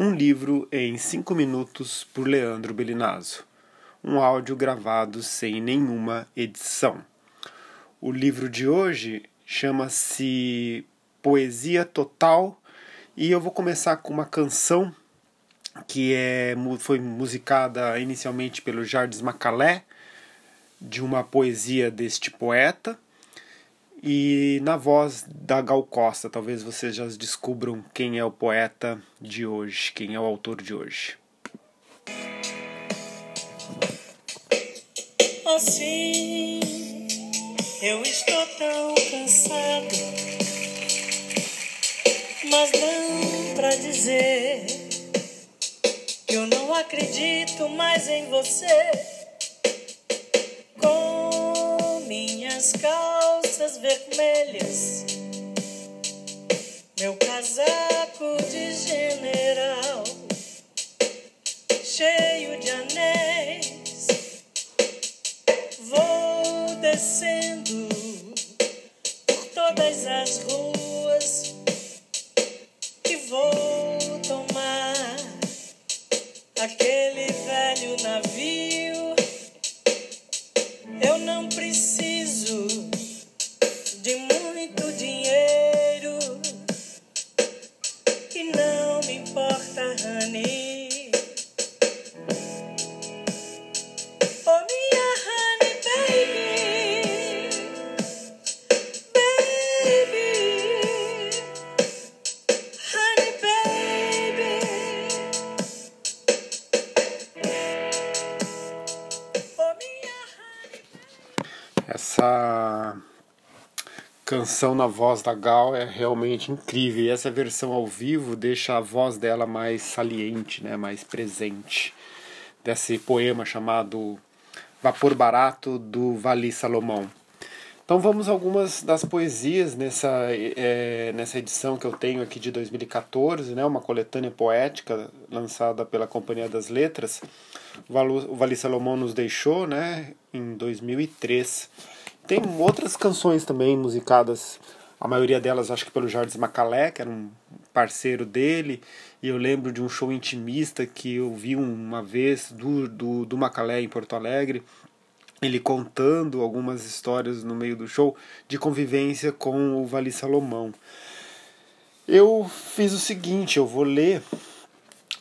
Um livro em cinco minutos por Leandro Belinazzo. Um áudio gravado sem nenhuma edição. O livro de hoje chama-se Poesia Total e eu vou começar com uma canção que é, foi musicada inicialmente pelo Jardim Macalé, de uma poesia deste poeta e na voz da Gal Costa, talvez vocês já descubram quem é o poeta de hoje, quem é o autor de hoje. Assim, eu estou tão cansado, mas não pra dizer que eu não acredito mais em você. Vermelhas, meu casaco de general, cheio de anéis. Vou descendo por todas as ruas e vou tomar aquele velho navio. Eu não preciso Essa canção na voz da Gal é realmente incrível. E essa versão ao vivo deixa a voz dela mais saliente, né, mais presente. Desse poema chamado Vapor Barato do Vali Salomão. Então vamos algumas das poesias nessa, é, nessa edição que eu tenho aqui de 2014, né, uma coletânea poética lançada pela Companhia das Letras. O Vali Salomão nos deixou né, em 2003. Tem outras canções também musicadas, a maioria delas acho que pelo Jardim Macalé, que era um parceiro dele, e eu lembro de um show intimista que eu vi uma vez do, do, do Macalé em Porto Alegre, ele contando algumas histórias no meio do show de convivência com o Vali Salomão. Eu fiz o seguinte, eu vou ler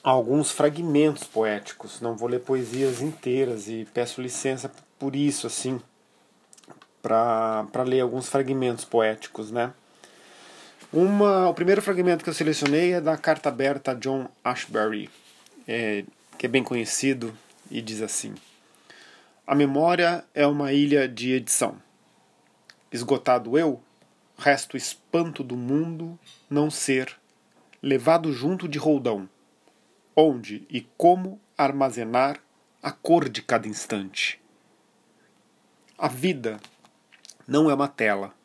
alguns fragmentos poéticos, não vou ler poesias inteiras e peço licença por isso assim, para ler alguns fragmentos poéticos, né? Uma, o primeiro fragmento que eu selecionei é da carta aberta a John Ashbery, é, que é bem conhecido e diz assim: A memória é uma ilha de edição. Esgotado eu, resto espanto do mundo não ser levado junto de roldão, onde e como armazenar a cor de cada instante. A vida não é uma tela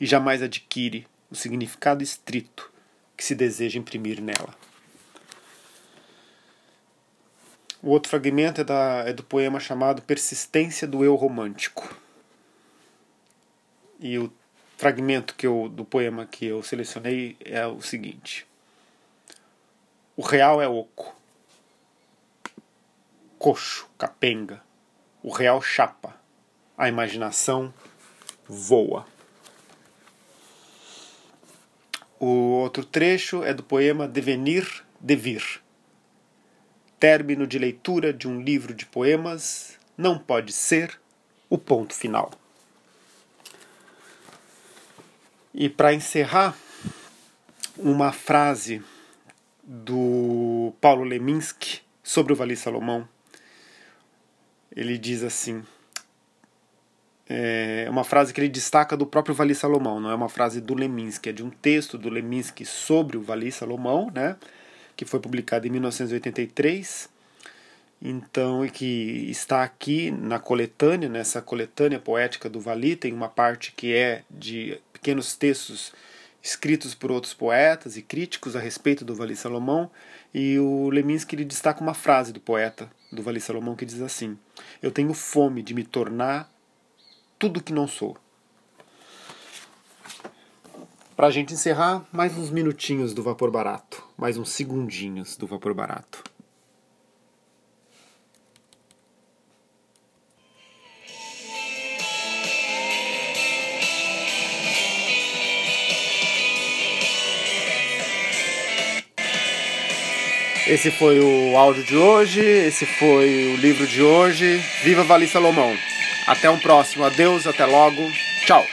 e jamais adquire o significado estrito que se deseja imprimir nela. O outro fragmento é, da, é do poema chamado Persistência do Eu Romântico. E o fragmento que eu, do poema que eu selecionei é o seguinte: O real é oco, coxo, capenga, o real chapa, a imaginação voa. O outro trecho é do poema Devenir Devir. Término de leitura de um livro de poemas não pode ser o ponto final. E para encerrar, uma frase do Paulo Leminski sobre o Vali Salomão. Ele diz assim: é uma frase que ele destaca do próprio Vali Salomão, não é uma frase do Leminski, é de um texto do Leminski sobre o Vali Salomão, né, que foi publicado em 1983. Então, e que está aqui na coletânea, nessa coletânea poética do Vali, tem uma parte que é de pequenos textos escritos por outros poetas e críticos a respeito do Vali Salomão, e o Leminski ele destaca uma frase do poeta do Vali Salomão que diz assim: Eu tenho fome de me tornar tudo que não sou. Pra gente encerrar, mais uns minutinhos do vapor barato. Mais uns segundinhos do vapor barato. Esse foi o áudio de hoje, esse foi o livro de hoje. Viva Vali Salomão! Até um próximo, adeus, até logo, tchau!